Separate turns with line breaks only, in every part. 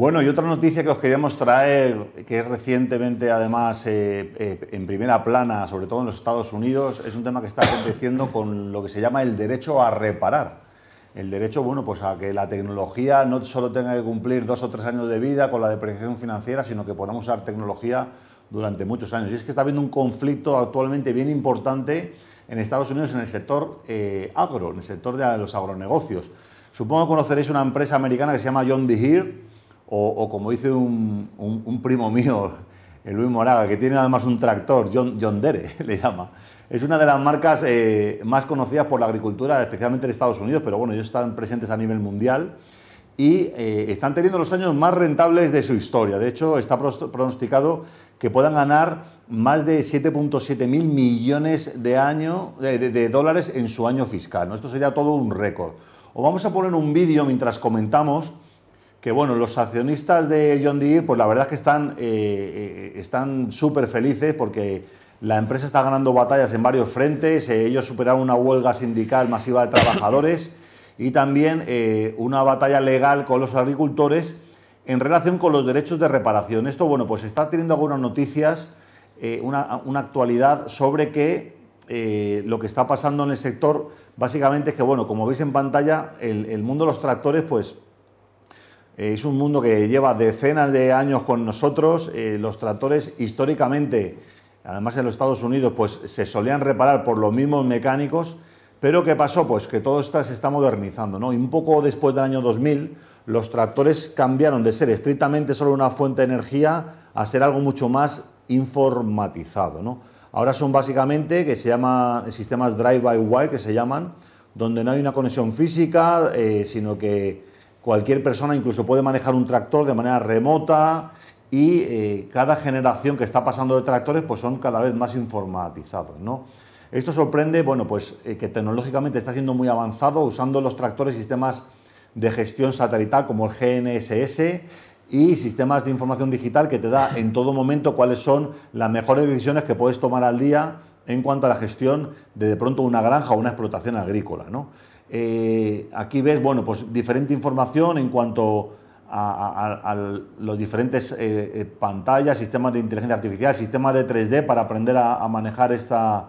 Bueno, y otra noticia que os queríamos traer, que es recientemente además eh, eh, en primera plana, sobre todo en los Estados Unidos, es un tema que está aconteciendo con lo que se llama el derecho a reparar. El derecho, bueno, pues a que la tecnología no solo tenga que cumplir dos o tres años de vida con la depreciación financiera, sino que podamos usar tecnología durante muchos años. Y es que está habiendo un conflicto actualmente bien importante en Estados Unidos en el sector eh, agro, en el sector de los agronegocios. Supongo que conoceréis una empresa americana que se llama John Deere, o, como dice un, primo mío, el Luis Moraga, que tiene además un tractor, John, Dere, le llama. Es una de las marcas eh, más conocidas por la agricultura, especialmente en Estados Unidos, pero bueno, ellos están presentes a nivel mundial y eh, están teniendo los años más rentables de su historia. De hecho, está pronosticado que puedan ganar más de 7.7 mil millones de, año, de, dólares en su año fiscal. Esto sería todo un récord. Os vamos a poner un vídeo mientras comentamos que bueno, los accionistas de John Deere, pues la verdad es que están eh, eh, súper felices porque la empresa está ganando batallas en varios frentes. Eh, ellos superaron una huelga sindical masiva de trabajadores y también una batalla legal con los agricultores en relación con los derechos de reparación. Esto, bueno, pues está teniendo algunas noticias, una, actualidad sobre que lo que está pasando en el sector, básicamente es que, bueno, como veis en pantalla, el, mundo de los tractores, pues es un mundo que lleva decenas de años con nosotros. Eh, los tractores históricamente, además en los Estados Unidos, pues se solían reparar por los mismos mecánicos. Pero ¿qué pasó? Pues que todo esto se está modernizando. ¿no? Y un poco después del año 2000, los tractores cambiaron de ser estrictamente solo una fuente de energía a ser algo mucho más informatizado. ¿no? Ahora son básicamente que se llaman sistemas drive-by-wire, que se llaman, donde no hay una conexión física, eh, sino que Cualquier persona incluso puede manejar un tractor de manera remota y eh, cada generación que está pasando de tractores pues son cada vez más informatizados. ¿no? Esto sorprende bueno, pues, eh, que tecnológicamente está siendo muy avanzado usando los tractores sistemas de gestión satelital como el GNSS y sistemas de información digital que te da en todo momento cuáles son las mejores decisiones que puedes tomar al día en cuanto a la gestión de de pronto una granja o una explotación agrícola. ¿no? Eh, aquí ves, bueno, pues diferente información en cuanto a, los diferentes eh, eh, pantallas, sistemas de inteligencia artificial, sistemas de 3D para aprender a, manejar esta,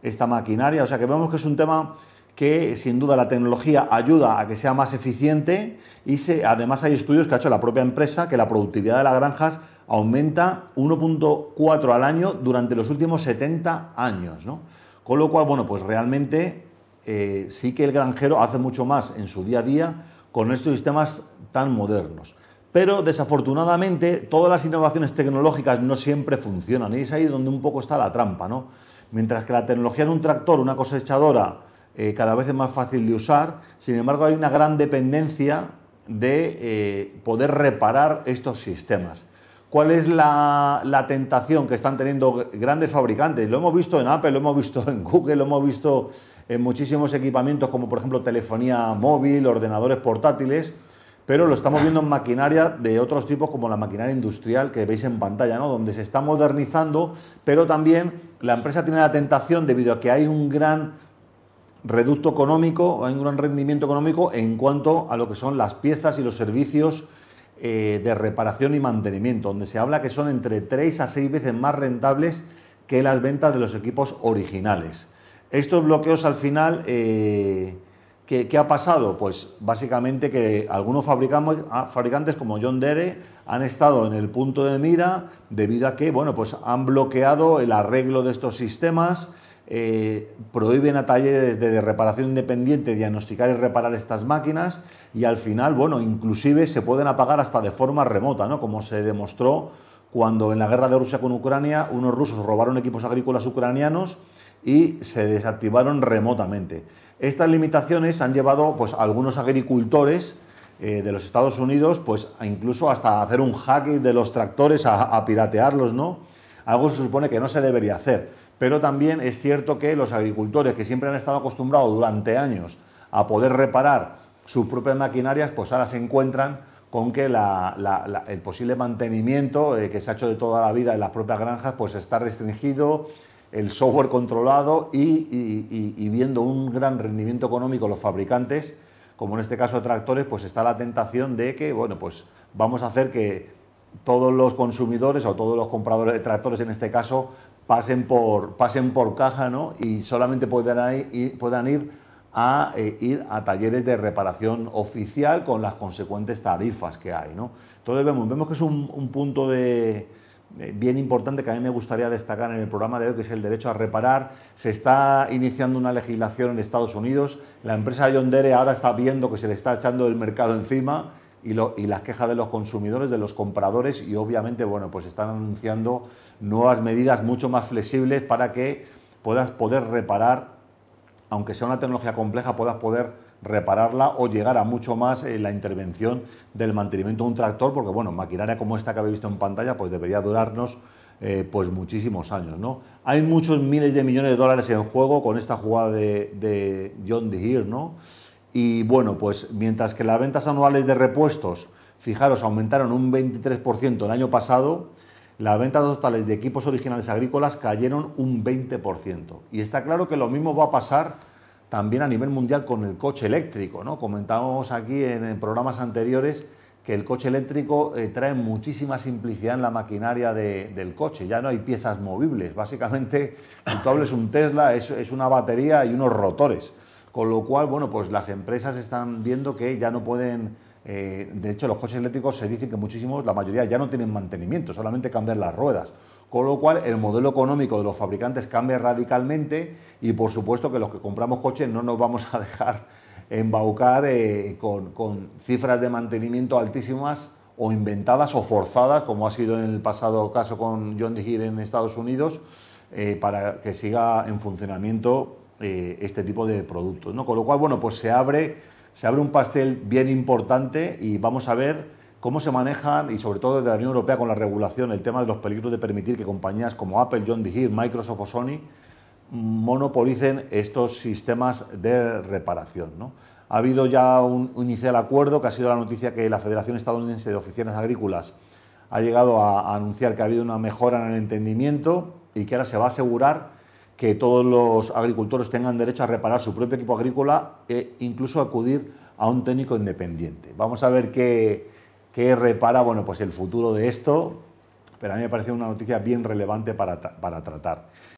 esta maquinaria. O sea que vemos que es un tema que sin duda la tecnología ayuda a que sea más eficiente y se, además hay estudios que ha hecho la propia empresa que la productividad de las granjas aumenta 1.4 al año durante los últimos 70 años. ¿no? Con lo cual, bueno, pues realmente eh, sí que el granjero hace mucho más en su día a día con estos sistemas tan modernos. Pero desafortunadamente todas las innovaciones tecnológicas no siempre funcionan y es ahí donde un poco está la trampa. ¿no? Mientras que la tecnología en un tractor, una cosechadora, eh, cada vez es más fácil de usar, sin embargo hay una gran dependencia de eh, poder reparar estos sistemas. ¿Cuál es la, la, tentación que están teniendo grandes fabricantes? Lo hemos visto en Apple, lo hemos visto en Google, lo hemos visto en muchísimos equipamientos como por ejemplo telefonía móvil, ordenadores portátiles, pero lo estamos viendo en maquinaria de otros tipos como la maquinaria industrial que veis en pantalla, ¿no? donde se está modernizando, pero también la empresa tiene la tentación debido a que hay un gran reducto económico, hay un gran rendimiento económico en cuanto a lo que son las piezas y los servicios eh, de reparación y mantenimiento, donde se habla que son entre 3 a 6 veces más rentables que las ventas de los equipos originales. Estos bloqueos al final, eh, ¿qué, ha pasado? Pues básicamente que algunos ah, fabricantes como John Deere han estado en el punto de mira debido a que bueno, pues han bloqueado el arreglo de estos sistemas, eh, prohíben a talleres de reparación independiente diagnosticar y reparar estas máquinas y al final, bueno, inclusive se pueden apagar hasta de forma remota, ¿no? como se demostró cuando en la guerra de Rusia con Ucrania unos rusos robaron equipos agrícolas ucranianos y se desactivaron remotamente. Estas limitaciones han llevado pues, a algunos agricultores eh, de los Estados Unidos pues, a incluso hasta hacer un hacking de los tractores, a, piratearlos, ¿no? Algo se supone que no se debería hacer. Pero también es cierto que los agricultores que siempre han estado acostumbrados durante años a poder reparar sus propias maquinarias, pues ahora se encuentran con que el posible mantenimiento eh, que se ha hecho de toda la vida en las propias granjas pues está restringido, el software controlado y, viendo un gran rendimiento económico los fabricantes, como en este caso tractores, pues está la tentación de que, bueno, pues vamos a hacer que todos los consumidores o todos los compradores de tractores en este caso pasen por, pasen por caja ¿no? y solamente puedan puedan ir a eh, ir a talleres de reparación oficial con las consecuentes tarifas que hay. ¿no? Entonces vemos, vemos que es un, punto de, bien importante que a mí me gustaría destacar en el programa de hoy, que es el derecho a reparar. Se está iniciando una legislación en Estados Unidos. La empresa John Deere ahora está viendo que se le está echando el mercado encima y, las quejas de los consumidores, de los compradores y obviamente, bueno, pues están anunciando nuevas medidas mucho más flexibles para que puedas poder reparar, aunque sea una tecnología compleja, puedas poder repararla o llegar a mucho más en la intervención del mantenimiento de un tractor, porque bueno, maquinaria como esta que habéis visto en pantalla, pues debería durarnos eh, pues muchísimos años. ¿no? Hay muchos miles de millones de dólares en juego con esta jugada de, de John Deere, ¿no? Y bueno, pues mientras que las ventas anuales de repuestos, fijaros, aumentaron un 23% el año pasado, las ventas totales de equipos originales agrícolas cayeron un 20%. Y está claro que lo mismo va a pasar también a nivel mundial con el coche eléctrico. ¿no? Comentábamos aquí en, programas anteriores que el coche eléctrico eh, trae muchísima simplicidad en la maquinaria del coche. Ya no hay piezas movibles. Básicamente, tú hables un Tesla, es una batería y unos rotores. Con lo cual, bueno, pues las empresas están viendo que ya no pueden, eh, de hecho los coches eléctricos se dicen que muchísimos, la mayoría ya no tienen mantenimiento, solamente cambiar las ruedas. Con lo cual el modelo económico de los fabricantes cambia radicalmente y por supuesto que los que compramos coches no nos vamos a dejar embaucar eh, con, cifras de mantenimiento altísimas o inventadas o forzadas, como ha sido en el pasado caso con John Deere en Estados Unidos, eh, para que siga en funcionamiento este tipo de productos. ¿no? Con lo cual, bueno, pues se abre, se abre un pastel bien importante y vamos a ver cómo se manejan, y sobre todo desde la Unión Europea con la regulación, el tema de los peligros de permitir que compañías como Apple, John Deere, Microsoft o Sony monopolicen estos sistemas de reparación. ¿no? Ha habido ya un, inicial acuerdo, que ha sido la noticia que la Federación Estadounidense de Oficinas Agrícolas ha llegado a anunciar que ha habido una mejora en el entendimiento y que ahora se va a asegurar que todos los agricultores tengan derecho a reparar su propio equipo agrícola e incluso acudir a un técnico independiente. Vamos a ver qué, repara bueno, pues el futuro de esto, pero a mí me parece una noticia bien relevante para, para tratar.